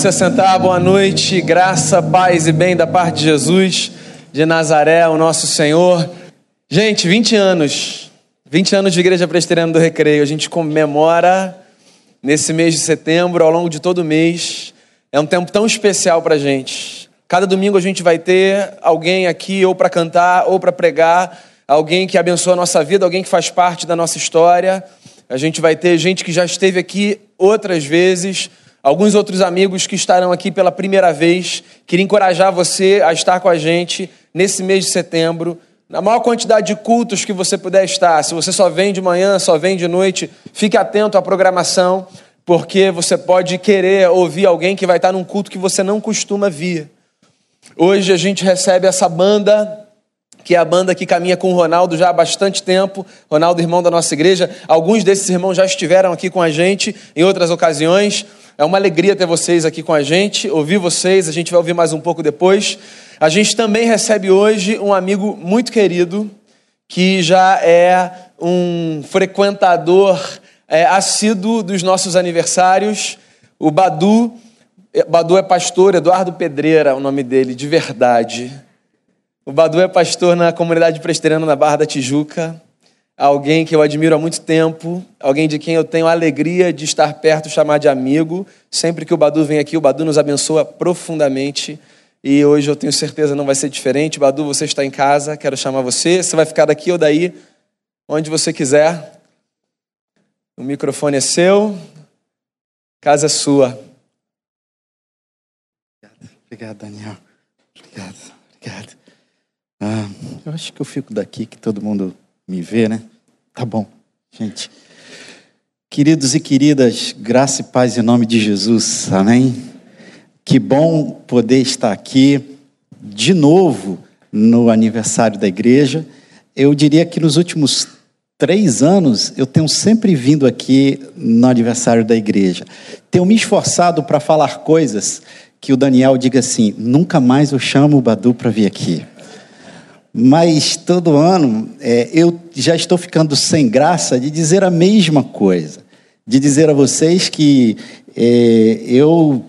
Se sentar, boa noite, graça, paz e bem da parte de Jesus de Nazaré, o nosso Senhor. Gente, 20 anos, 20 anos de Igreja Presteriana do Recreio, a gente comemora nesse mês de setembro, ao longo de todo o mês. É um tempo tão especial para a gente. Cada domingo a gente vai ter alguém aqui ou para cantar ou para pregar, alguém que abençoa a nossa vida, alguém que faz parte da nossa história. A gente vai ter gente que já esteve aqui outras vezes alguns outros amigos que estarão aqui pela primeira vez. Queria encorajar você a estar com a gente nesse mês de setembro. Na maior quantidade de cultos que você puder estar, se você só vem de manhã, só vem de noite, fique atento à programação, porque você pode querer ouvir alguém que vai estar num culto que você não costuma vir. Hoje a gente recebe essa banda, que é a banda que caminha com o Ronaldo já há bastante tempo. Ronaldo, irmão da nossa igreja. Alguns desses irmãos já estiveram aqui com a gente em outras ocasiões. É uma alegria ter vocês aqui com a gente, ouvir vocês, a gente vai ouvir mais um pouco depois. A gente também recebe hoje um amigo muito querido, que já é um frequentador é, assíduo dos nossos aniversários, o Badu. Badu é pastor, Eduardo Pedreira, o nome dele, de verdade. O Badu é pastor na comunidade presteriana na Barra da Tijuca alguém que eu admiro há muito tempo, alguém de quem eu tenho a alegria de estar perto, chamar de amigo. Sempre que o Badu vem aqui, o Badu nos abençoa profundamente. E hoje eu tenho certeza não vai ser diferente. Badu, você está em casa, quero chamar você. Você vai ficar daqui ou daí, onde você quiser. O microfone é seu, casa é sua. Obrigado, obrigado Daniel. Obrigado, obrigado. Ah, eu acho que eu fico daqui que todo mundo me vê, né? Tá bom, gente. Queridos e queridas, graça e paz em nome de Jesus, amém? Que bom poder estar aqui de novo no aniversário da igreja. Eu diria que nos últimos três anos eu tenho sempre vindo aqui no aniversário da igreja. Tenho me esforçado para falar coisas que o Daniel diga assim: nunca mais eu chamo o Badu para vir aqui. Mas todo ano é, eu já estou ficando sem graça de dizer a mesma coisa, de dizer a vocês que é, eu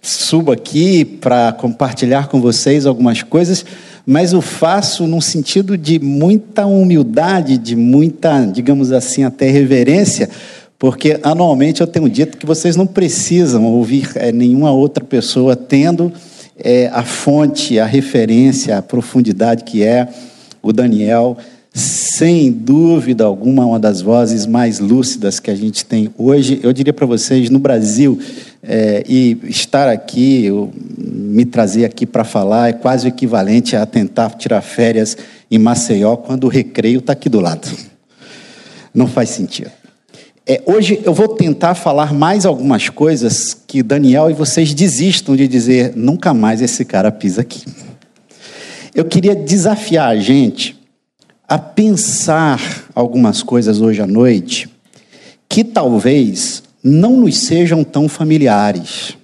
subo aqui para compartilhar com vocês algumas coisas, mas o faço num sentido de muita humildade, de muita, digamos assim, até reverência, porque anualmente eu tenho dito que vocês não precisam ouvir é, nenhuma outra pessoa tendo é, a fonte, a referência, a profundidade que é o Daniel, sem dúvida alguma, uma das vozes mais lúcidas que a gente tem hoje. Eu diria para vocês, no Brasil, é, e estar aqui, eu, me trazer aqui para falar, é quase o equivalente a tentar tirar férias em Maceió quando o recreio está aqui do lado. Não faz sentido. É, hoje eu vou tentar falar mais algumas coisas que Daniel e vocês desistam de dizer nunca mais esse cara pisa aqui. Eu queria desafiar a gente a pensar algumas coisas hoje à noite que talvez não nos sejam tão familiares.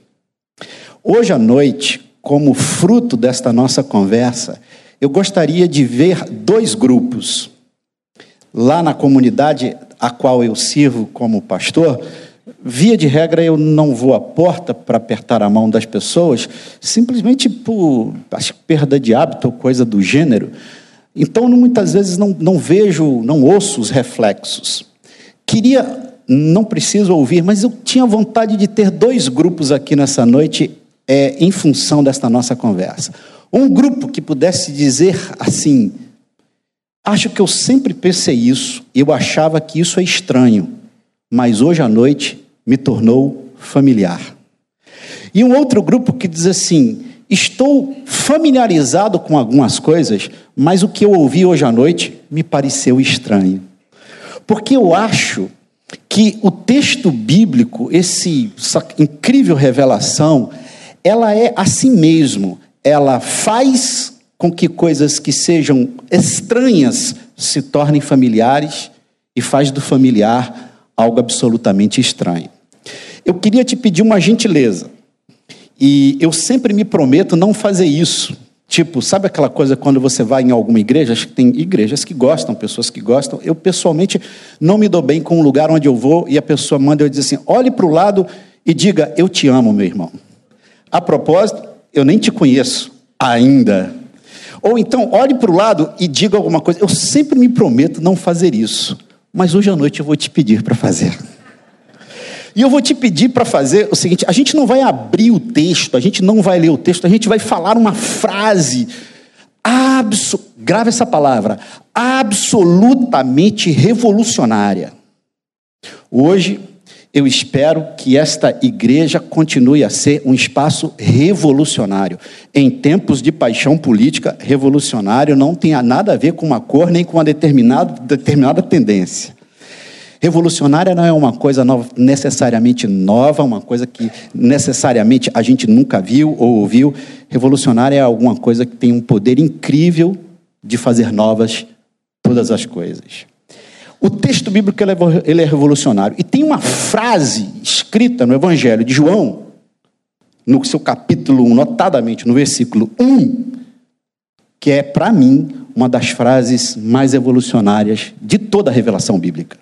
Hoje à noite, como fruto desta nossa conversa, eu gostaria de ver dois grupos. Lá na comunidade a qual eu sirvo como pastor, via de regra eu não vou à porta para apertar a mão das pessoas, simplesmente por acho, perda de hábito ou coisa do gênero. Então, muitas vezes não, não vejo, não ouço os reflexos. Queria, não preciso ouvir, mas eu tinha vontade de ter dois grupos aqui nessa noite, é, em função desta nossa conversa. Um grupo que pudesse dizer assim: Acho que eu sempre pensei isso, eu achava que isso é estranho, mas hoje à noite me tornou familiar. E um outro grupo que diz assim: estou familiarizado com algumas coisas, mas o que eu ouvi hoje à noite me pareceu estranho. Porque eu acho que o texto bíblico, esse, essa incrível revelação, ela é assim mesmo, ela faz com que coisas que sejam estranhas se tornem familiares e faz do familiar algo absolutamente estranho. Eu queria te pedir uma gentileza. E eu sempre me prometo não fazer isso. Tipo, sabe aquela coisa quando você vai em alguma igreja? Acho que tem igrejas que gostam, pessoas que gostam. Eu, pessoalmente, não me dou bem com um lugar onde eu vou e a pessoa manda eu dizer assim: olhe para o lado e diga, eu te amo, meu irmão. A propósito, eu nem te conheço ainda. Ou então, olhe para o lado e diga alguma coisa. Eu sempre me prometo não fazer isso, mas hoje à noite eu vou te pedir para fazer. E eu vou te pedir para fazer o seguinte: a gente não vai abrir o texto, a gente não vai ler o texto, a gente vai falar uma frase. Abso grave essa palavra, absolutamente revolucionária. Hoje, eu espero que esta igreja continue a ser um espaço revolucionário. Em tempos de paixão política, revolucionário não tem nada a ver com uma cor nem com uma determinada, determinada tendência. Revolucionária não é uma coisa nova, necessariamente nova, uma coisa que necessariamente a gente nunca viu ou ouviu. Revolucionária é alguma coisa que tem um poder incrível de fazer novas todas as coisas. O texto bíblico é ele é revolucionário. E tem uma frase escrita no Evangelho de João, no seu capítulo 1, notadamente no versículo 1, que é, para mim, uma das frases mais evolucionárias de toda a revelação bíblica.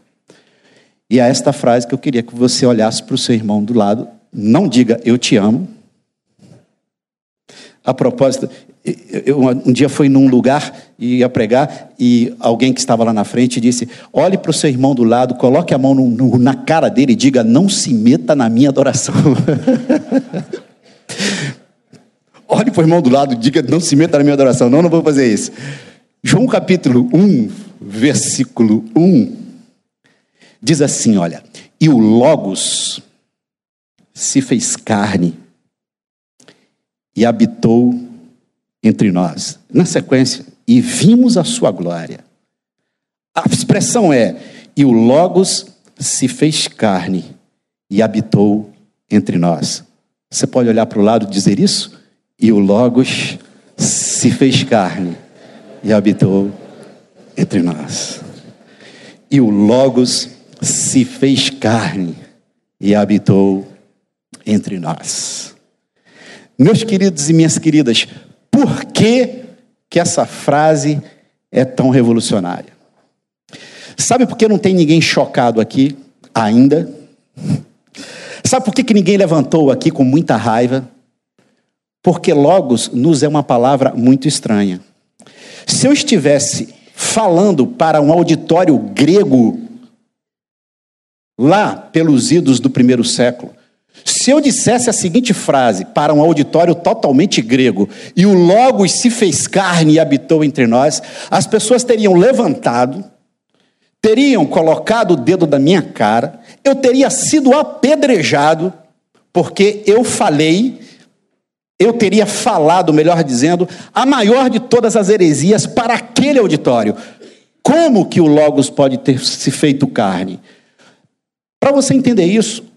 E é esta frase que eu queria que você olhasse para o seu irmão do lado. Não diga eu te amo. A propósito, eu, um dia fui num lugar e ia pregar e alguém que estava lá na frente disse: olhe para o seu irmão do lado, coloque a mão no, no, na cara dele e diga: não se meta na minha adoração. olhe para o irmão do lado diga: não se meta na minha adoração. Não, não vou fazer isso. João capítulo 1, versículo 1, diz assim: olha, e o Logos se fez carne e habitou entre nós. Na sequência, e vimos a sua glória. A expressão é: e o Logos se fez carne e habitou entre nós. Você pode olhar para o lado e dizer isso? E o Logos se fez carne e habitou entre nós. E o Logos se fez carne e habitou entre nós. Meus queridos e minhas queridas, por que, que essa frase é tão revolucionária? Sabe por que não tem ninguém chocado aqui ainda? Sabe por que, que ninguém levantou aqui com muita raiva? Porque logos nos é uma palavra muito estranha. Se eu estivesse falando para um auditório grego, lá pelos idos do primeiro século, se eu dissesse a seguinte frase para um auditório totalmente grego, e o Logos se fez carne e habitou entre nós, as pessoas teriam levantado, teriam colocado o dedo da minha cara, eu teria sido apedrejado, porque eu falei, eu teria falado, melhor dizendo, a maior de todas as heresias para aquele auditório. Como que o Logos pode ter se feito carne? Para você entender isso,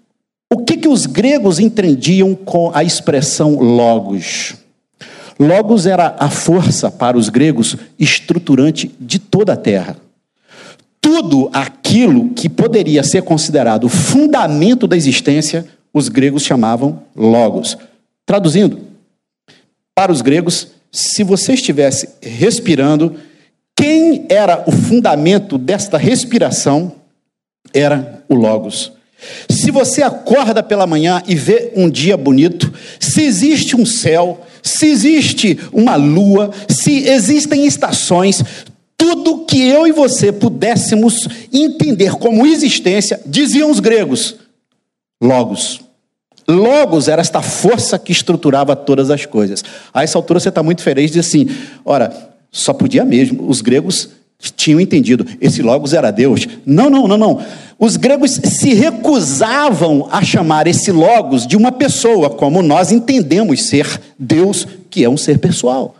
o que, que os gregos entendiam com a expressão logos? Logos era a força para os gregos estruturante de toda a terra. Tudo aquilo que poderia ser considerado fundamento da existência, os gregos chamavam logos. Traduzindo, para os gregos, se você estivesse respirando, quem era o fundamento desta respiração era o logos. Se você acorda pela manhã e vê um dia bonito, se existe um céu, se existe uma lua, se existem estações, tudo que eu e você pudéssemos entender como existência, diziam os gregos, logos. Logos era esta força que estruturava todas as coisas. A essa altura você está muito feliz de assim, ora, só podia mesmo. Os gregos tinham entendido, esse Logos era Deus. Não, não, não, não. Os gregos se recusavam a chamar esse Logos de uma pessoa, como nós entendemos ser Deus, que é um ser pessoal.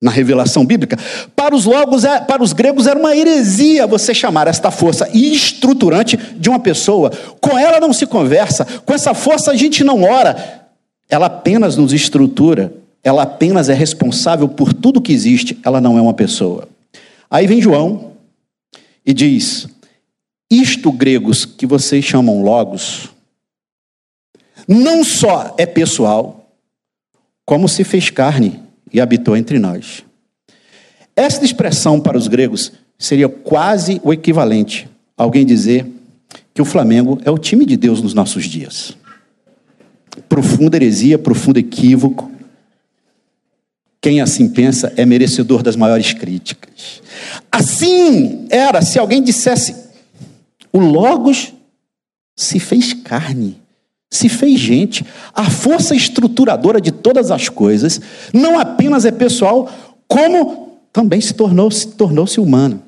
Na revelação bíblica, para os logos, é, para os gregos era uma heresia você chamar esta força estruturante de uma pessoa. Com ela não se conversa, com essa força a gente não ora. Ela apenas nos estrutura, ela apenas é responsável por tudo que existe, ela não é uma pessoa. Aí vem João e diz: Isto, gregos, que vocês chamam logos, não só é pessoal, como se fez carne e habitou entre nós. Esta expressão para os gregos seria quase o equivalente a alguém dizer que o Flamengo é o time de Deus nos nossos dias. Profunda heresia, profundo equívoco. Quem assim pensa é merecedor das maiores críticas. Assim era se alguém dissesse: o Logos se fez carne, se fez gente. A força estruturadora de todas as coisas não apenas é pessoal, como também se tornou se tornou-se humano.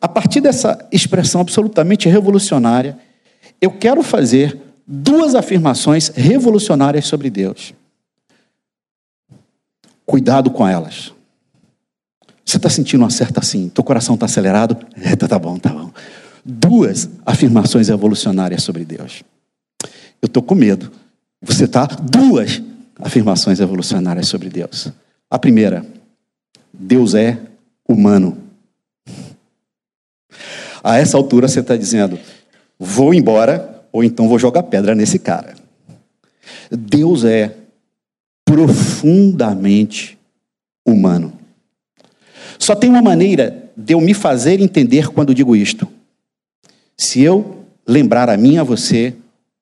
A partir dessa expressão absolutamente revolucionária, eu quero fazer duas afirmações revolucionárias sobre Deus. Cuidado com elas. Você está sentindo uma certa assim? Teu coração está acelerado? É, tá, bom, tá bom. Duas afirmações evolucionárias sobre Deus. Eu estou com medo. Você está? Duas afirmações evolucionárias sobre Deus. A primeira, Deus é humano. A essa altura você está dizendo, vou embora, ou então vou jogar pedra nesse cara. Deus é profundamente humano. Só tem uma maneira de eu me fazer entender quando digo isto. Se eu lembrar a mim a você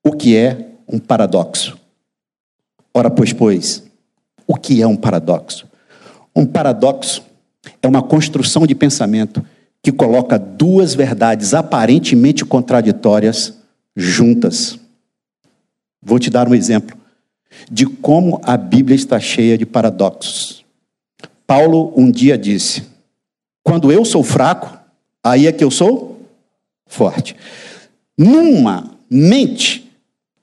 o que é um paradoxo. Ora, pois, pois, o que é um paradoxo? Um paradoxo é uma construção de pensamento que coloca duas verdades aparentemente contraditórias juntas. Vou te dar um exemplo de como a Bíblia está cheia de paradoxos. Paulo um dia disse: Quando eu sou fraco, aí é que eu sou forte. Numa mente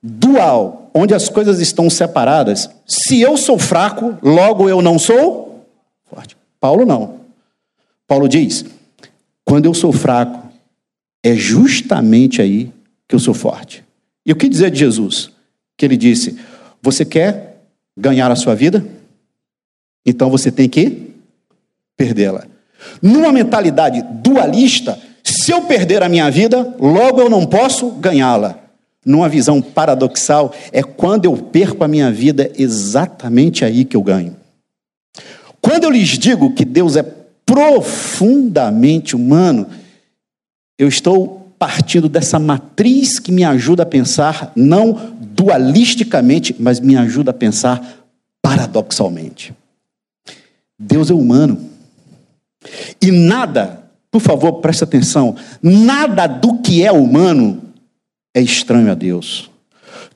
dual, onde as coisas estão separadas, se eu sou fraco, logo eu não sou forte. Paulo não. Paulo diz: quando eu sou fraco, é justamente aí que eu sou forte. E o que dizer de Jesus? Que ele disse: Você quer ganhar a sua vida? Então você tem que perdê-la. Numa mentalidade dualista, se eu perder a minha vida, logo eu não posso ganhá-la. Numa visão paradoxal, é quando eu perco a minha vida, exatamente aí que eu ganho. Quando eu lhes digo que Deus é profundamente humano, eu estou partindo dessa matriz que me ajuda a pensar não dualisticamente, mas me ajuda a pensar paradoxalmente. Deus é humano. E nada, por favor, preste atenção, nada do que é humano é estranho a Deus.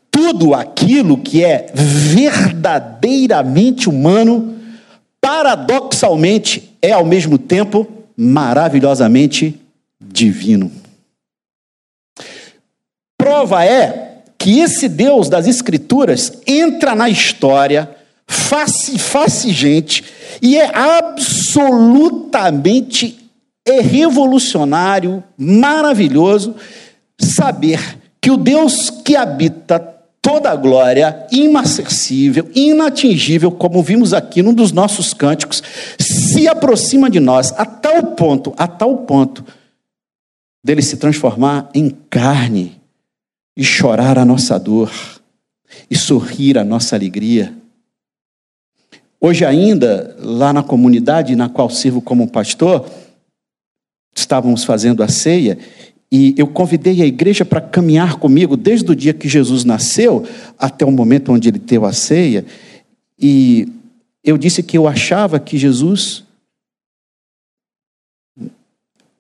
Tudo aquilo que é verdadeiramente humano, paradoxalmente, é ao mesmo tempo maravilhosamente divino. Prova é que esse Deus das Escrituras entra na história, face face gente, e é absolutamente revolucionário, maravilhoso saber que o Deus que habita toda a glória, inacessível, inatingível, como vimos aqui num dos nossos cânticos, se aproxima de nós a tal ponto, a tal ponto, dele se transformar em carne e chorar a nossa dor e sorrir a nossa alegria. Hoje ainda, lá na comunidade na qual sirvo como pastor, estávamos fazendo a ceia e eu convidei a igreja para caminhar comigo desde o dia que Jesus nasceu até o momento onde ele teve a ceia. E eu disse que eu achava que Jesus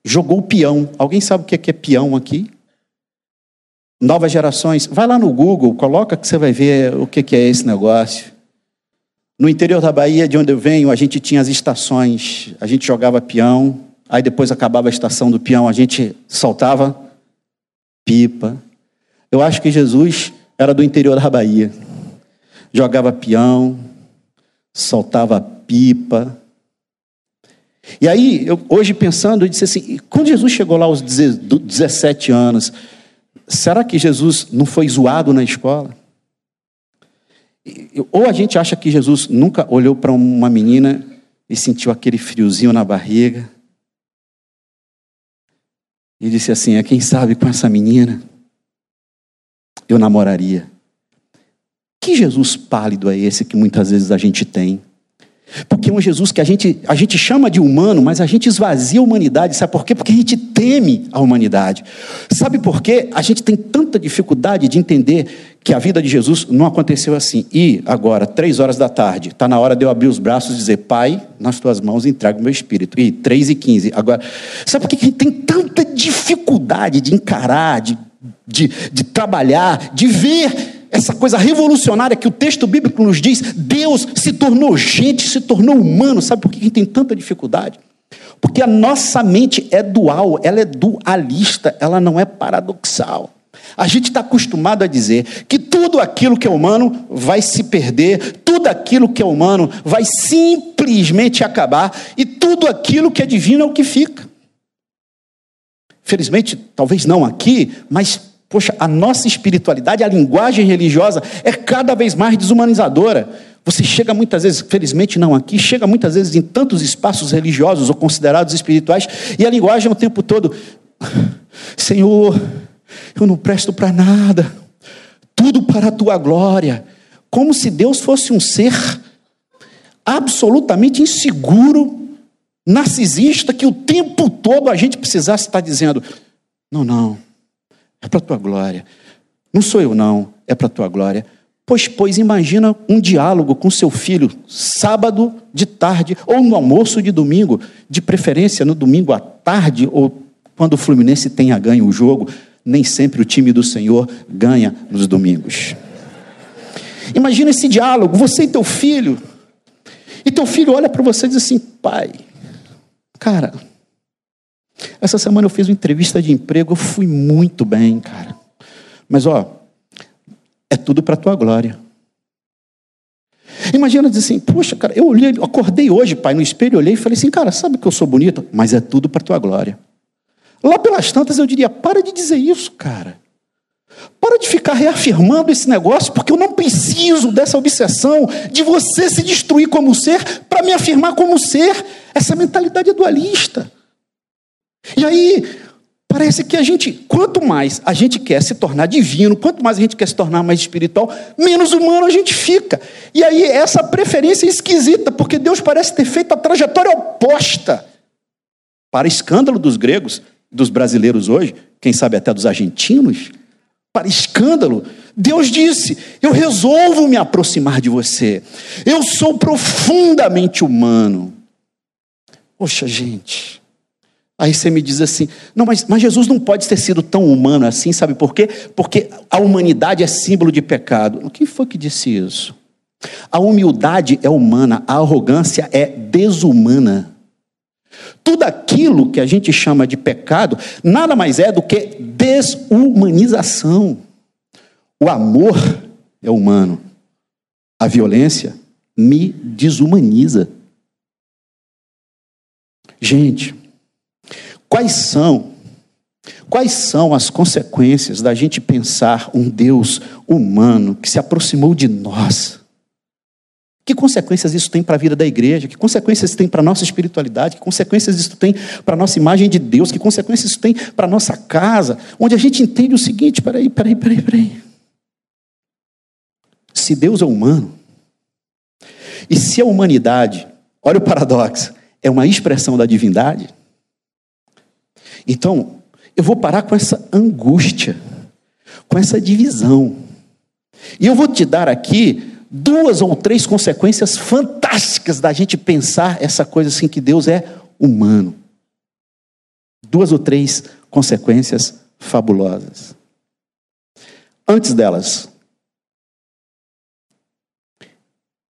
jogou o peão. Alguém sabe o que é, é peão aqui? Novas gerações. Vai lá no Google, coloca que você vai ver o que é esse negócio. No interior da Bahia, de onde eu venho, a gente tinha as estações. A gente jogava peão, Aí depois acabava a estação do peão, a gente soltava pipa. Eu acho que Jesus era do interior da Bahia. Jogava peão, soltava pipa. E aí, eu, hoje pensando, eu disse assim: quando Jesus chegou lá aos 17 anos, será que Jesus não foi zoado na escola? Ou a gente acha que Jesus nunca olhou para uma menina e sentiu aquele friozinho na barriga, e disse assim: é quem sabe com essa menina eu namoraria. Que Jesus pálido é esse que muitas vezes a gente tem? Porque é um Jesus que a gente, a gente chama de humano, mas a gente esvazia a humanidade. Sabe por quê? Porque a gente teme a humanidade. Sabe por quê? A gente tem tanta dificuldade de entender que a vida de Jesus não aconteceu assim. E agora, três horas da tarde, está na hora de eu abrir os braços e dizer, Pai, nas tuas mãos entrego o meu espírito. E três e quinze. Agora, sabe por que a gente tem tanta dificuldade de encarar, de, de, de trabalhar, de ver essa coisa revolucionária que o texto bíblico nos diz? Deus se tornou gente, se tornou humano. Sabe por que tem tanta dificuldade? Porque a nossa mente é dual, ela é dualista, ela não é paradoxal. A gente está acostumado a dizer que tudo aquilo que é humano vai se perder, tudo aquilo que é humano vai simplesmente acabar, e tudo aquilo que é divino é o que fica. Felizmente, talvez não aqui, mas, poxa, a nossa espiritualidade, a linguagem religiosa é cada vez mais desumanizadora. Você chega muitas vezes, felizmente não aqui, chega muitas vezes em tantos espaços religiosos ou considerados espirituais, e a linguagem é o tempo todo: Senhor, eu não presto para nada, tudo para a tua glória. Como se Deus fosse um ser absolutamente inseguro, narcisista, que o tempo todo a gente precisasse estar dizendo: não, não, é para a tua glória. Não sou eu, não, é para a tua glória. Pois, pois, imagina um diálogo com seu filho sábado de tarde ou no almoço de domingo, de preferência no domingo à tarde ou quando o Fluminense tenha ganho o jogo nem sempre o time do Senhor ganha nos domingos. Imagina esse diálogo, você e teu filho. E teu filho olha para você e diz assim: pai, cara, essa semana eu fiz uma entrevista de emprego, eu fui muito bem, cara. Mas ó, é tudo para tua glória. Imagina dizer assim, poxa, cara, eu olhei, acordei hoje, pai, no espelho, olhei e falei assim, cara, sabe que eu sou bonito? Mas é tudo para tua glória. Lá pelas tantas eu diria: para de dizer isso, cara. Para de ficar reafirmando esse negócio, porque eu não preciso dessa obsessão de você se destruir como ser para me afirmar como ser. Essa mentalidade é dualista. E aí, parece que a gente, quanto mais a gente quer se tornar divino, quanto mais a gente quer se tornar mais espiritual, menos humano a gente fica. E aí, essa preferência é esquisita, porque Deus parece ter feito a trajetória oposta. Para escândalo dos gregos, dos brasileiros hoje, quem sabe até dos argentinos, para escândalo, Deus disse: Eu resolvo me aproximar de você. Eu sou profundamente humano. Poxa, gente. Aí você me diz assim: Não, mas, mas Jesus não pode ter sido tão humano assim, sabe por quê? Porque a humanidade é símbolo de pecado. Quem foi que disse isso? A humildade é humana, a arrogância é desumana. Tudo aquilo que a gente chama de pecado nada mais é do que desumanização. O amor é humano, a violência me desumaniza. Gente, quais são quais são as consequências da gente pensar um Deus humano que se aproximou de nós? Que consequências isso tem para a vida da igreja? Que consequências isso tem para a nossa espiritualidade? Que consequências isso tem para a nossa imagem de Deus? Que consequências isso tem para a nossa casa? Onde a gente entende o seguinte: peraí, peraí, peraí, peraí. Se Deus é humano, e se a humanidade, olha o paradoxo, é uma expressão da divindade, então eu vou parar com essa angústia, com essa divisão. E eu vou te dar aqui duas ou três consequências fantásticas da gente pensar essa coisa assim que Deus é humano. Duas ou três consequências fabulosas. Antes delas,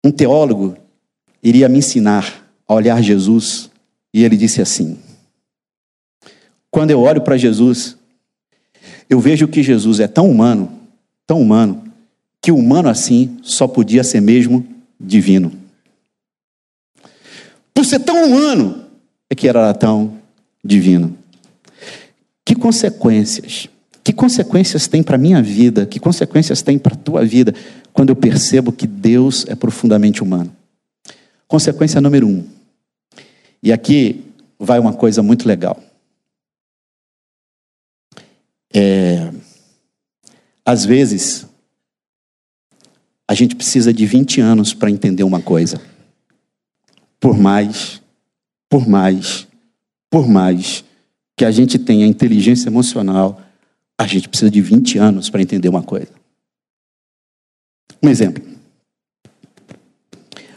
um teólogo iria me ensinar a olhar Jesus e ele disse assim: Quando eu olho para Jesus, eu vejo que Jesus é tão humano, tão humano, que humano assim só podia ser mesmo divino. Por ser tão humano, é que era tão divino. Que consequências? Que consequências tem para minha vida? Que consequências tem para tua vida quando eu percebo que Deus é profundamente humano? Consequência número um. E aqui vai uma coisa muito legal. É, às vezes, a gente precisa de 20 anos para entender uma coisa. Por mais, por mais, por mais que a gente tenha inteligência emocional, a gente precisa de 20 anos para entender uma coisa. Um exemplo.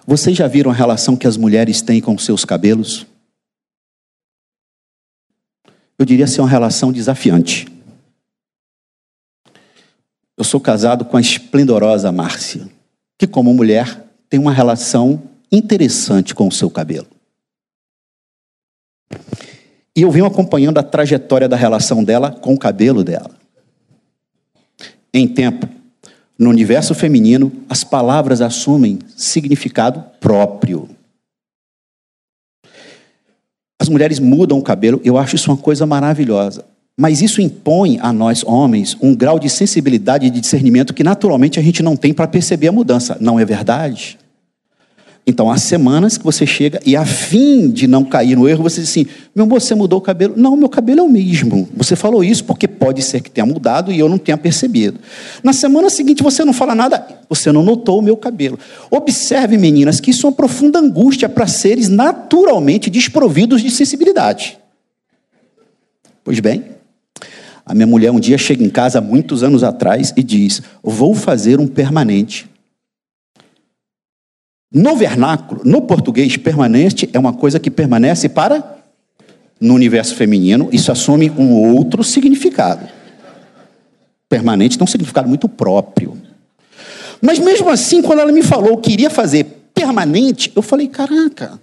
Vocês já viram a relação que as mulheres têm com seus cabelos? Eu diria ser uma relação desafiante. Eu sou casado com a esplendorosa Márcia, que, como mulher, tem uma relação interessante com o seu cabelo. E eu venho acompanhando a trajetória da relação dela com o cabelo dela. Em tempo, no universo feminino, as palavras assumem significado próprio. As mulheres mudam o cabelo, eu acho isso uma coisa maravilhosa. Mas isso impõe a nós, homens, um grau de sensibilidade e de discernimento que naturalmente a gente não tem para perceber a mudança. Não é verdade? Então, há semanas que você chega e, a fim de não cair no erro, você diz assim: meu amor, você mudou o cabelo? Não, meu cabelo é o mesmo. Você falou isso porque pode ser que tenha mudado e eu não tenha percebido. Na semana seguinte, você não fala nada, você não notou o meu cabelo. Observe, meninas, que isso é uma profunda angústia para seres naturalmente desprovidos de sensibilidade. Pois bem, a minha mulher um dia chega em casa, muitos anos atrás, e diz: Vou fazer um permanente no vernáculo, no português, permanente é uma coisa que permanece para. No universo feminino, isso assume um outro significado. Permanente tem um significado muito próprio. Mas mesmo assim, quando ela me falou que iria fazer permanente, eu falei: caraca,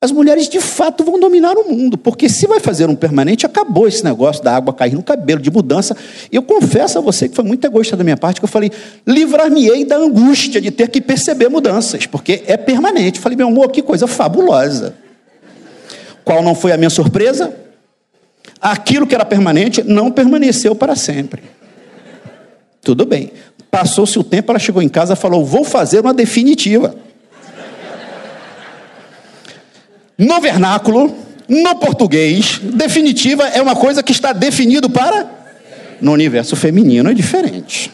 as mulheres de fato vão dominar o mundo, porque se vai fazer um permanente, acabou esse negócio da água cair no cabelo, de mudança. Eu confesso a você que foi muito egoísta da minha parte, que eu falei, livrar-me-ei da angústia de ter que perceber mudanças, porque é permanente. Eu falei, meu amor, que coisa fabulosa. Qual não foi a minha surpresa? Aquilo que era permanente não permaneceu para sempre. Tudo bem. Passou-se o tempo, ela chegou em casa e falou: Vou fazer uma definitiva. No vernáculo, no português, definitiva é uma coisa que está definido para. No universo feminino é diferente.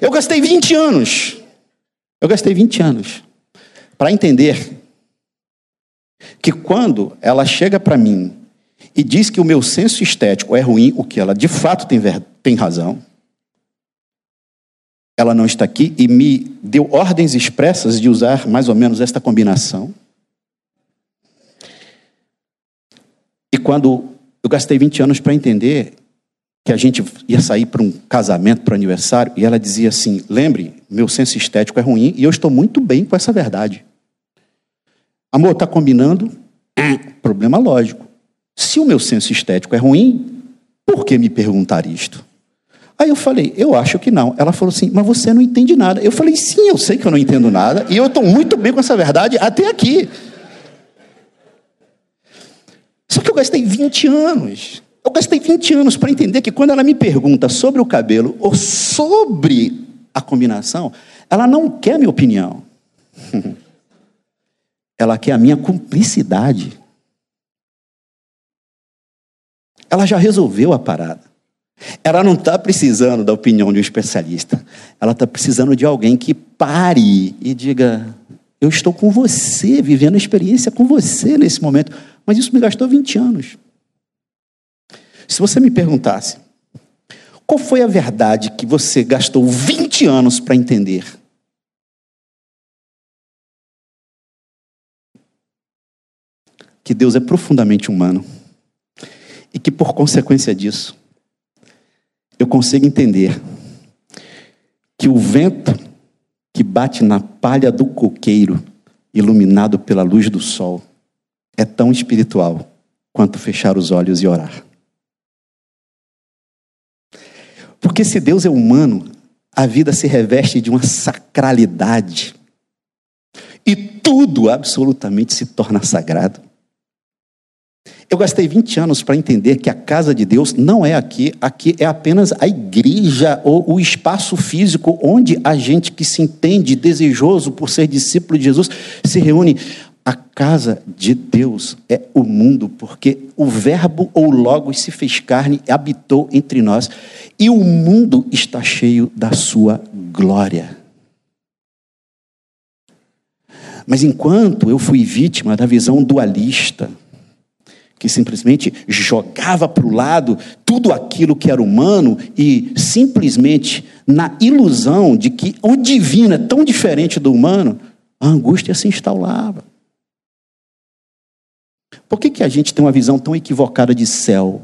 Eu gastei 20 anos. Eu gastei 20 anos para entender que quando ela chega para mim e diz que o meu senso estético é ruim, o que ela de fato tem, tem razão, ela não está aqui e me deu ordens expressas de usar mais ou menos esta combinação. Quando eu gastei 20 anos para entender que a gente ia sair para um casamento, para um aniversário, e ela dizia assim: lembre, meu senso estético é ruim e eu estou muito bem com essa verdade. Amor, está combinando? É, problema lógico. Se o meu senso estético é ruim, por que me perguntar isto? Aí eu falei, eu acho que não. Ela falou assim, mas você não entende nada. Eu falei, sim, eu sei que eu não entendo nada, e eu estou muito bem com essa verdade até aqui. Só que eu gastei 20 anos. Eu gastei 20 anos para entender que quando ela me pergunta sobre o cabelo ou sobre a combinação, ela não quer minha opinião. Ela quer a minha cumplicidade. Ela já resolveu a parada. Ela não está precisando da opinião de um especialista. Ela está precisando de alguém que pare e diga: Eu estou com você, vivendo a experiência com você nesse momento. Mas isso me gastou 20 anos. Se você me perguntasse, qual foi a verdade que você gastou 20 anos para entender? Que Deus é profundamente humano. E que por consequência disso, eu consigo entender que o vento que bate na palha do coqueiro, iluminado pela luz do sol, é tão espiritual quanto fechar os olhos e orar. Porque se Deus é humano, a vida se reveste de uma sacralidade. E tudo absolutamente se torna sagrado. Eu gastei 20 anos para entender que a casa de Deus não é aqui, aqui é apenas a igreja ou o espaço físico onde a gente que se entende desejoso por ser discípulo de Jesus se reúne. A casa de Deus é o mundo, porque o Verbo ou Logos se fez carne e habitou entre nós, e o mundo está cheio da sua glória. Mas enquanto eu fui vítima da visão dualista, que simplesmente jogava para o lado tudo aquilo que era humano e simplesmente na ilusão de que o divino é tão diferente do humano, a angústia se instalava. Por que, que a gente tem uma visão tão equivocada de céu?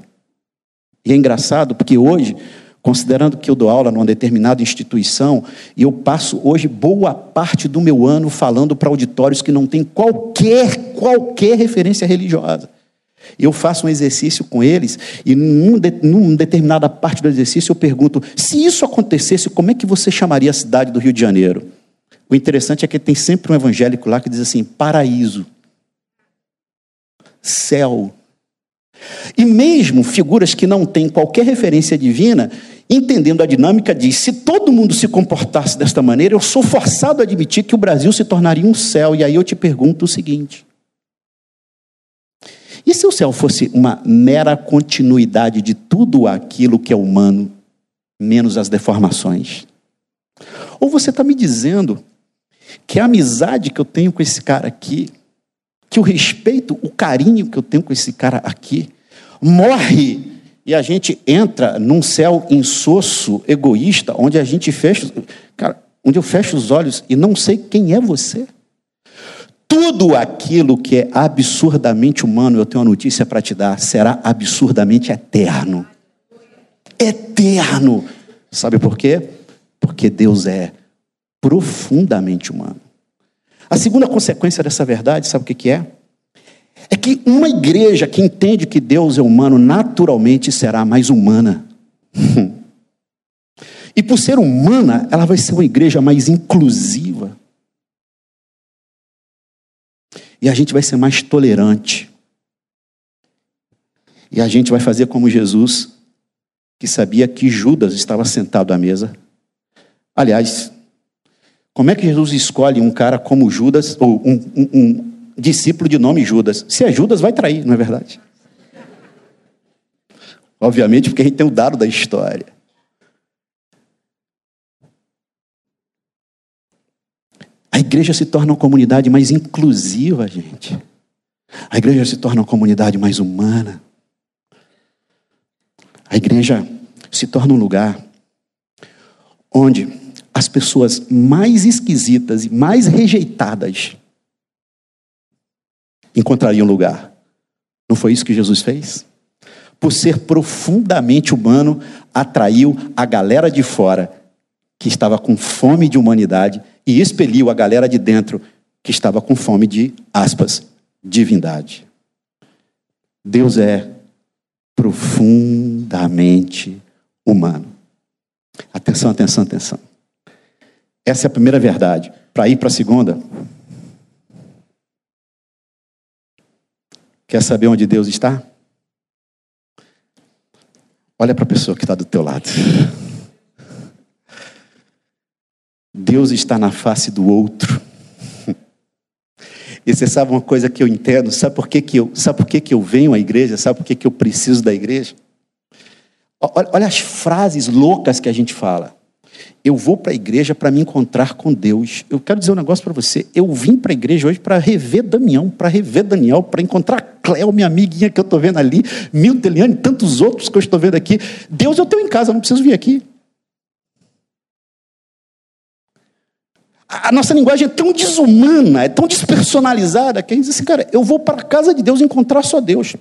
E é engraçado porque hoje, considerando que eu dou aula numa determinada instituição, e eu passo hoje boa parte do meu ano falando para auditórios que não têm qualquer, qualquer referência religiosa. Eu faço um exercício com eles e num, de, numa determinada parte do exercício eu pergunto: se isso acontecesse, como é que você chamaria a cidade do Rio de Janeiro? O interessante é que tem sempre um evangélico lá que diz assim: paraíso, céu. E mesmo figuras que não têm qualquer referência divina, entendendo a dinâmica, diz: se todo mundo se comportasse desta maneira, eu sou forçado a admitir que o Brasil se tornaria um céu. E aí eu te pergunto o seguinte: e se o céu fosse uma mera continuidade de tudo aquilo que é humano, menos as deformações? Ou você está me dizendo que a amizade que eu tenho com esse cara aqui, que o respeito, o carinho que eu tenho com esse cara aqui, morre e a gente entra num céu insosso, egoísta, onde a gente fecha, cara, onde eu fecho os olhos e não sei quem é você? tudo aquilo que é absurdamente humano, eu tenho uma notícia para te dar, será absurdamente eterno. Eterno. Sabe por quê? Porque Deus é profundamente humano. A segunda consequência dessa verdade, sabe o que é? É que uma igreja que entende que Deus é humano, naturalmente será mais humana. E por ser humana, ela vai ser uma igreja mais inclusiva. E a gente vai ser mais tolerante. E a gente vai fazer como Jesus, que sabia que Judas estava sentado à mesa. Aliás, como é que Jesus escolhe um cara como Judas, ou um, um, um discípulo de nome Judas? Se é Judas, vai trair, não é verdade? Obviamente, porque a gente tem o dado da história. A igreja se torna uma comunidade mais inclusiva, gente. A igreja se torna uma comunidade mais humana. A igreja se torna um lugar onde as pessoas mais esquisitas e mais rejeitadas encontrariam lugar. Não foi isso que Jesus fez? Por ser profundamente humano, atraiu a galera de fora que estava com fome de humanidade e expeliu a galera de dentro que estava com fome de, aspas, divindade. Deus é profundamente humano. Atenção, atenção, atenção. Essa é a primeira verdade. Para ir para a segunda, quer saber onde Deus está? Olha para a pessoa que está do teu lado. Deus está na face do outro. E você sabe uma coisa que eu entendo? Sabe por que, que, eu, sabe por que, que eu venho à igreja? Sabe por que, que eu preciso da igreja? Olha, olha as frases loucas que a gente fala. Eu vou para a igreja para me encontrar com Deus. Eu quero dizer um negócio para você. Eu vim para a igreja hoje para rever Damião, para rever Daniel, para encontrar Cléo, minha amiguinha que eu estou vendo ali, Milton, Eliane, tantos outros que eu estou vendo aqui. Deus eu tenho em casa, não preciso vir aqui. A nossa linguagem é tão desumana, é tão despersonalizada, que a gente diz assim, cara, eu vou para a casa de Deus encontrar só Deus.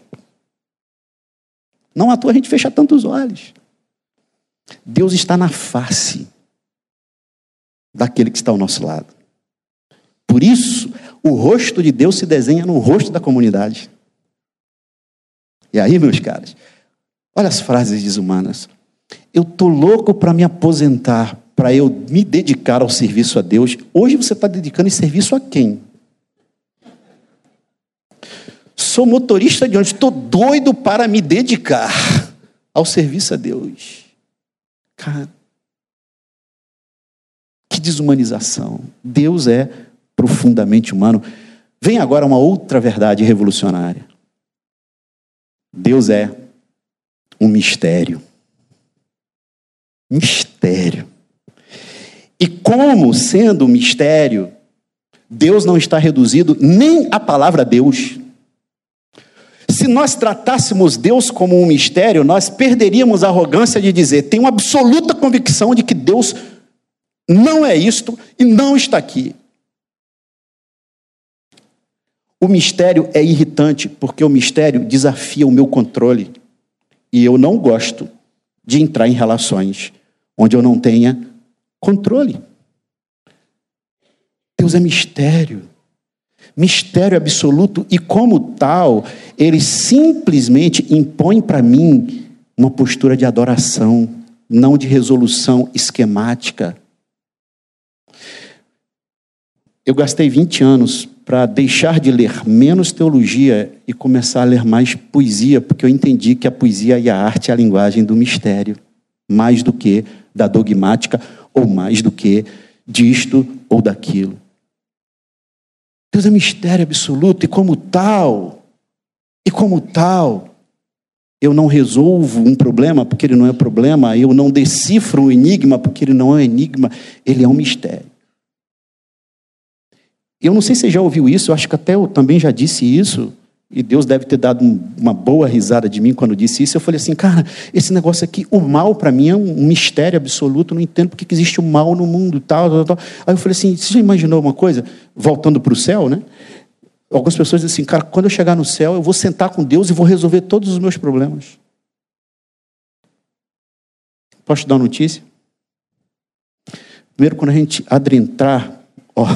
Não à toa a gente fecha tantos olhos. Deus está na face daquele que está ao nosso lado. Por isso, o rosto de Deus se desenha no rosto da comunidade. E aí, meus caras, olha as frases desumanas. Eu tô louco para me aposentar, para eu me dedicar ao serviço a Deus, hoje você está dedicando esse serviço a quem? Sou motorista de ônibus, estou doido para me dedicar ao serviço a Deus. Cara, que desumanização. Deus é profundamente humano. Vem agora uma outra verdade revolucionária. Deus é um mistério. Mistério. E como sendo um mistério, Deus não está reduzido nem à palavra Deus. Se nós tratássemos Deus como um mistério, nós perderíamos a arrogância de dizer: tenho absoluta convicção de que Deus não é isto e não está aqui. O mistério é irritante, porque o mistério desafia o meu controle. E eu não gosto de entrar em relações onde eu não tenha controle. Deus é mistério. Mistério absoluto, e como tal, ele simplesmente impõe para mim uma postura de adoração, não de resolução esquemática. Eu gastei 20 anos para deixar de ler menos teologia e começar a ler mais poesia, porque eu entendi que a poesia e a arte é a linguagem do mistério, mais do que da dogmática, ou mais do que disto ou daquilo. Deus é mistério absoluto e como tal, e como tal, eu não resolvo um problema porque ele não é problema, eu não decifro um enigma porque ele não é um enigma, ele é um mistério. Eu não sei se você já ouviu isso, eu acho que até eu também já disse isso, e Deus deve ter dado uma boa risada de mim quando disse isso. Eu falei assim, cara, esse negócio aqui, o mal para mim é um mistério absoluto, não entendo porque existe o mal no mundo, tal, tal, tal. Aí eu falei assim, você já imaginou uma coisa? Voltando para o céu, né? Algumas pessoas dizem assim, cara, quando eu chegar no céu, eu vou sentar com Deus e vou resolver todos os meus problemas. Posso te dar uma notícia? Primeiro, quando a gente adentrar, ó,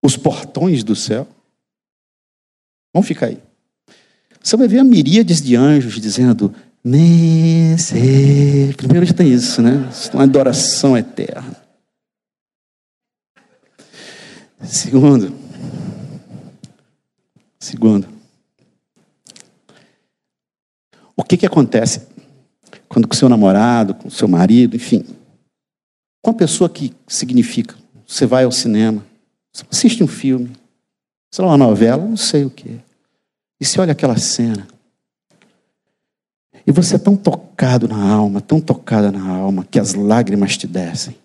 os portões do céu, Vamos ficar aí. Você vai ver a miríades de anjos dizendo: Nesse. Primeiro já tem isso, né? Uma adoração eterna. Segundo. Segundo. O que, que acontece quando com seu namorado, com seu marido, enfim, com a pessoa que significa, você vai ao cinema, você assiste um filme, sei lá, uma novela, não sei o que. E você olha aquela cena. E você é tão tocado na alma, tão tocada na alma, que as lágrimas te descem.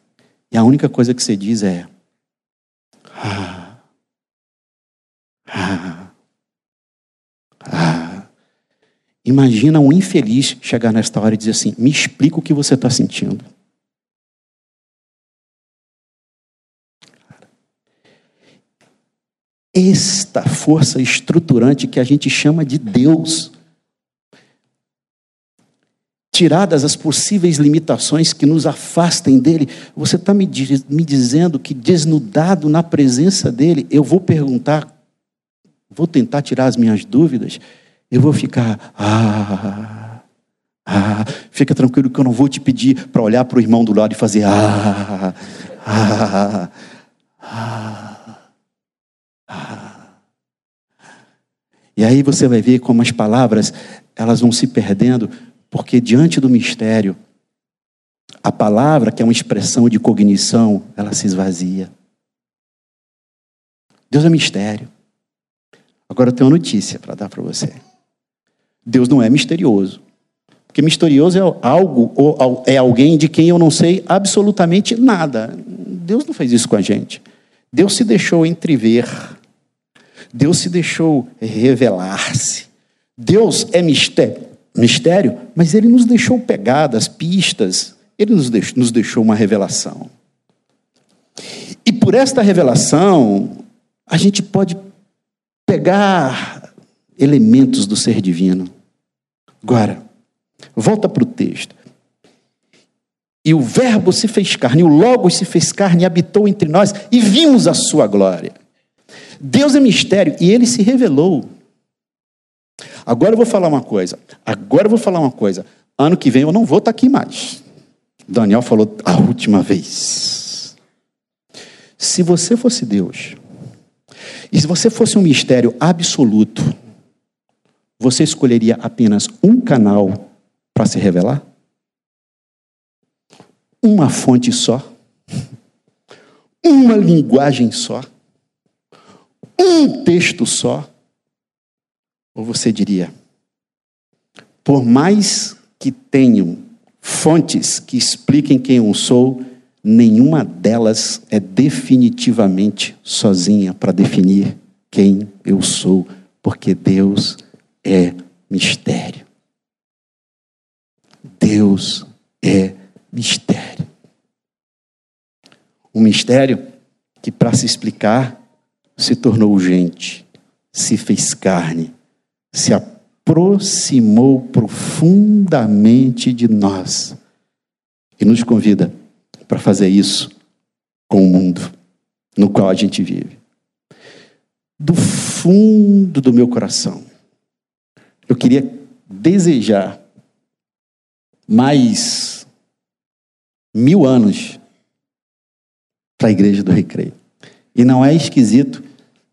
E a única coisa que você diz é: Ah, ah, ah. Imagina um infeliz chegar nesta hora e dizer assim: Me explica o que você está sentindo. Esta força estruturante que a gente chama de Deus. Tiradas as possíveis limitações que nos afastem dele, você está me, me dizendo que desnudado na presença dele, eu vou perguntar, vou tentar tirar as minhas dúvidas, eu vou ficar, ah, ah, fica tranquilo que eu não vou te pedir para olhar para o irmão do lado e fazer, ah, ah, ah. E aí você vai ver como as palavras elas vão se perdendo, porque diante do mistério, a palavra, que é uma expressão de cognição, ela se esvazia. Deus é mistério. Agora eu tenho uma notícia para dar para você. Deus não é misterioso. Porque misterioso é algo ou é alguém de quem eu não sei absolutamente nada. Deus não fez isso com a gente. Deus se deixou entrever Deus se deixou revelar-se. Deus é mistério, mistério, mas ele nos deixou pegadas, pistas, ele nos deixou, nos deixou uma revelação. E por esta revelação, a gente pode pegar elementos do ser divino. Agora, volta para o texto. E o Verbo se fez carne, o Logos se fez carne e habitou entre nós, e vimos a sua glória. Deus é mistério e ele se revelou. Agora eu vou falar uma coisa. Agora eu vou falar uma coisa. Ano que vem eu não vou estar aqui mais. Daniel falou a última vez. Se você fosse Deus, e se você fosse um mistério absoluto, você escolheria apenas um canal para se revelar? Uma fonte só? Uma linguagem só? Um texto só? Ou você diria, por mais que tenham fontes que expliquem quem eu sou, nenhuma delas é definitivamente sozinha para definir quem eu sou, porque Deus é mistério. Deus é mistério. Um mistério que, para se explicar, se tornou gente, se fez carne, se aproximou profundamente de nós e nos convida para fazer isso com o mundo no qual a gente vive. Do fundo do meu coração, eu queria desejar mais mil anos para a igreja do recreio. E não é esquisito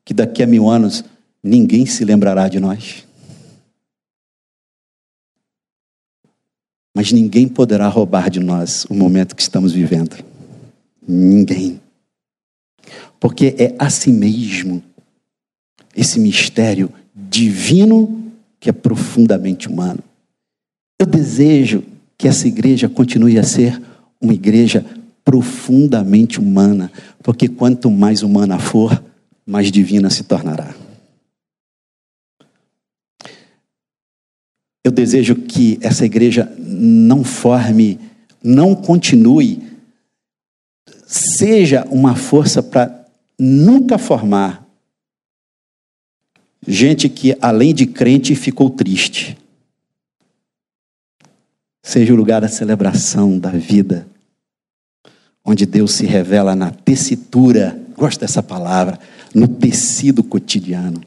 que daqui a mil anos ninguém se lembrará de nós. Mas ninguém poderá roubar de nós o momento que estamos vivendo. Ninguém. Porque é assim mesmo esse mistério divino que é profundamente humano. Eu desejo que essa igreja continue a ser uma igreja profundamente humana, porque quanto mais humana for, mais divina se tornará. Eu desejo que essa igreja não forme, não continue, seja uma força para nunca formar gente que, além de crente, ficou triste. Seja o lugar da celebração da vida, onde Deus se revela na tessitura, gosto dessa palavra, no tecido cotidiano.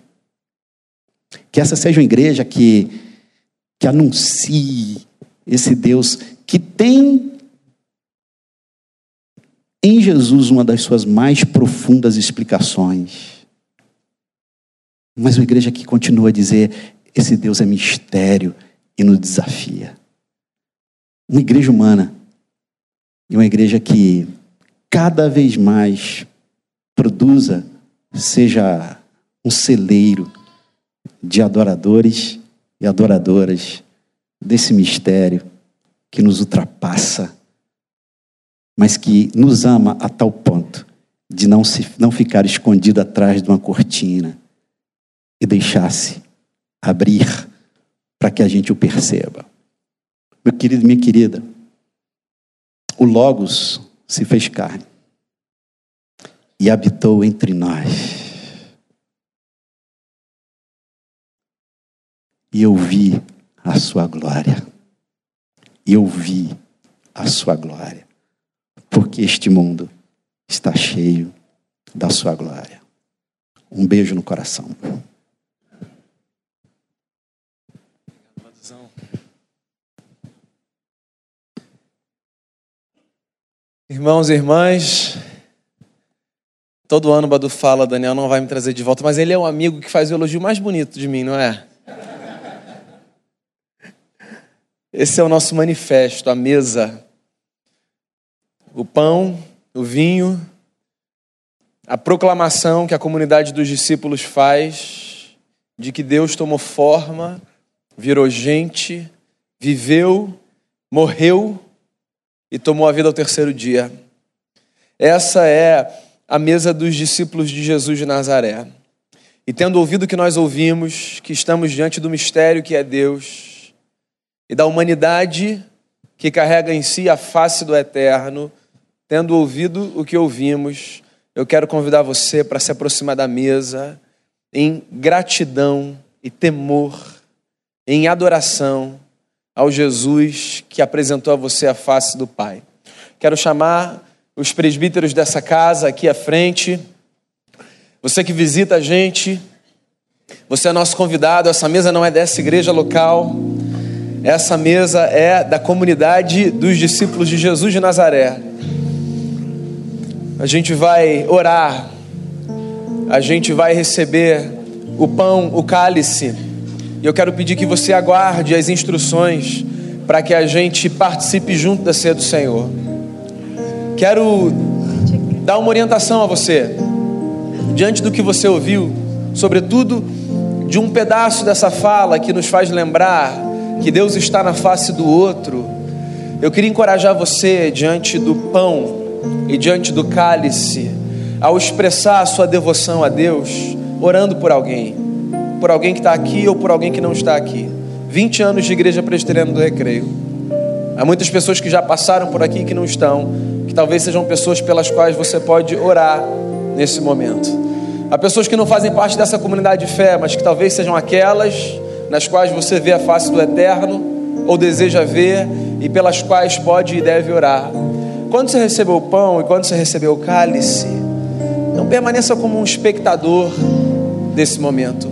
Que essa seja uma igreja que que anuncie esse Deus que tem em Jesus uma das suas mais profundas explicações. Mas uma igreja que continua a dizer: esse Deus é mistério e nos desafia. Uma igreja humana e uma igreja que cada vez mais produza, seja um celeiro de adoradores e adoradoras desse mistério que nos ultrapassa, mas que nos ama a tal ponto de não, se, não ficar escondido atrás de uma cortina e deixar-se abrir para que a gente o perceba. Meu querido, minha querida, o Logos se fez carne e habitou entre nós. e eu vi a sua glória. Eu vi a sua glória. Porque este mundo está cheio da sua glória. Um beijo no coração. Irmãos e irmãs, todo ano o Badu fala, Daniel não vai me trazer de volta, mas ele é um amigo que faz o elogio mais bonito de mim, não é? Esse é o nosso manifesto, a mesa. O pão, o vinho, a proclamação que a comunidade dos discípulos faz de que Deus tomou forma, virou gente, viveu, morreu e tomou a vida ao terceiro dia. Essa é a mesa dos discípulos de Jesus de Nazaré. E tendo ouvido o que nós ouvimos, que estamos diante do mistério que é Deus, e da humanidade que carrega em si a face do eterno, tendo ouvido o que ouvimos, eu quero convidar você para se aproximar da mesa em gratidão e temor, em adoração ao Jesus que apresentou a você a face do Pai. Quero chamar os presbíteros dessa casa aqui à frente. Você que visita a gente, você é nosso convidado. Essa mesa não é dessa igreja local. Essa mesa é da comunidade dos discípulos de Jesus de Nazaré. A gente vai orar, a gente vai receber o pão, o cálice, e eu quero pedir que você aguarde as instruções para que a gente participe junto da ceia do Senhor. Quero dar uma orientação a você, diante do que você ouviu, sobretudo de um pedaço dessa fala que nos faz lembrar que Deus está na face do outro, eu queria encorajar você diante do pão e diante do cálice, ao expressar a sua devoção a Deus, orando por alguém. por alguém que está aqui ou por alguém que não está aqui. 20 anos de igreja presbiteriana do Recreio. Há muitas pessoas que já passaram por aqui que não estão, que talvez sejam pessoas pelas quais você pode orar nesse momento. Há pessoas que não fazem parte dessa comunidade de fé, mas que talvez sejam aquelas nas quais você vê a face do Eterno ou deseja ver e pelas quais pode e deve orar. Quando você recebeu o pão e quando você recebeu o cálice, não permaneça como um espectador desse momento.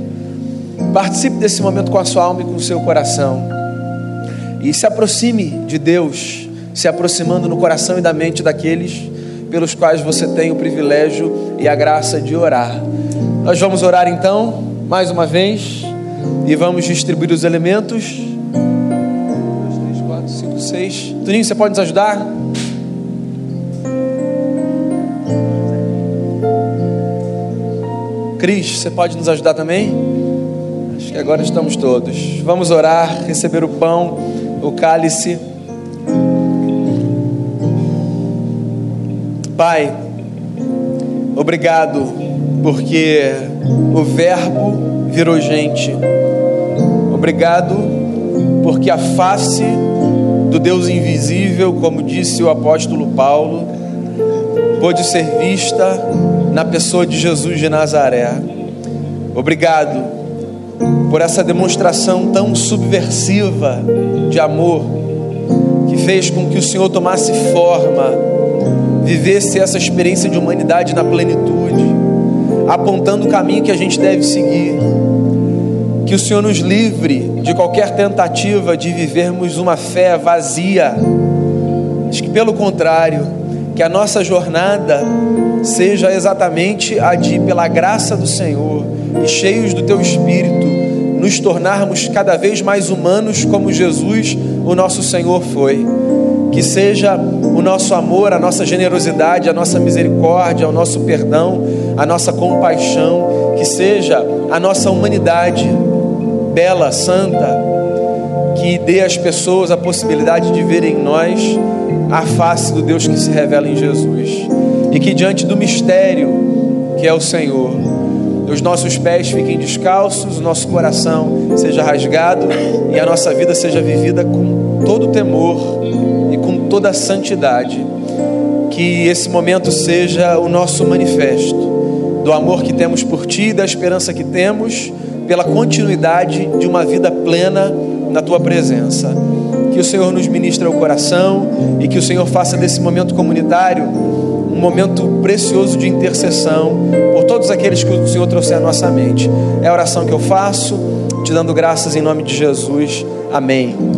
Participe desse momento com a sua alma e com o seu coração. E se aproxime de Deus, se aproximando no coração e da mente daqueles pelos quais você tem o privilégio e a graça de orar. Nós vamos orar então, mais uma vez, e vamos distribuir os elementos. Um, dois, três, quatro, cinco, seis. Tuninho, você pode nos ajudar? Cris, você pode nos ajudar também? Acho que agora estamos todos. Vamos orar, receber o pão, o cálice. Pai, obrigado porque o Verbo virou gente. Obrigado porque a face do Deus invisível, como disse o apóstolo Paulo, pôde ser vista na pessoa de Jesus de Nazaré. Obrigado por essa demonstração tão subversiva de amor que fez com que o Senhor tomasse forma, vivesse essa experiência de humanidade na plenitude, apontando o caminho que a gente deve seguir. Que o Senhor nos livre de qualquer tentativa de vivermos uma fé vazia, mas que pelo contrário, que a nossa jornada seja exatamente a de, pela graça do Senhor e cheios do Teu Espírito, nos tornarmos cada vez mais humanos como Jesus, o nosso Senhor, foi. Que seja o nosso amor, a nossa generosidade, a nossa misericórdia, o nosso perdão, a nossa compaixão, que seja a nossa humanidade bela, santa, que dê às pessoas a possibilidade de ver em nós a face do Deus que se revela em Jesus. E que diante do mistério que é o Senhor, os nossos pés fiquem descalços, o nosso coração seja rasgado e a nossa vida seja vivida com todo temor e com toda santidade. Que esse momento seja o nosso manifesto do amor que temos por Ti e da esperança que temos pela continuidade de uma vida plena na Tua presença que o Senhor nos ministre ao coração e que o Senhor faça desse momento comunitário um momento precioso de intercessão por todos aqueles que o Senhor trouxe à nossa mente. É a oração que eu faço, te dando graças em nome de Jesus. Amém.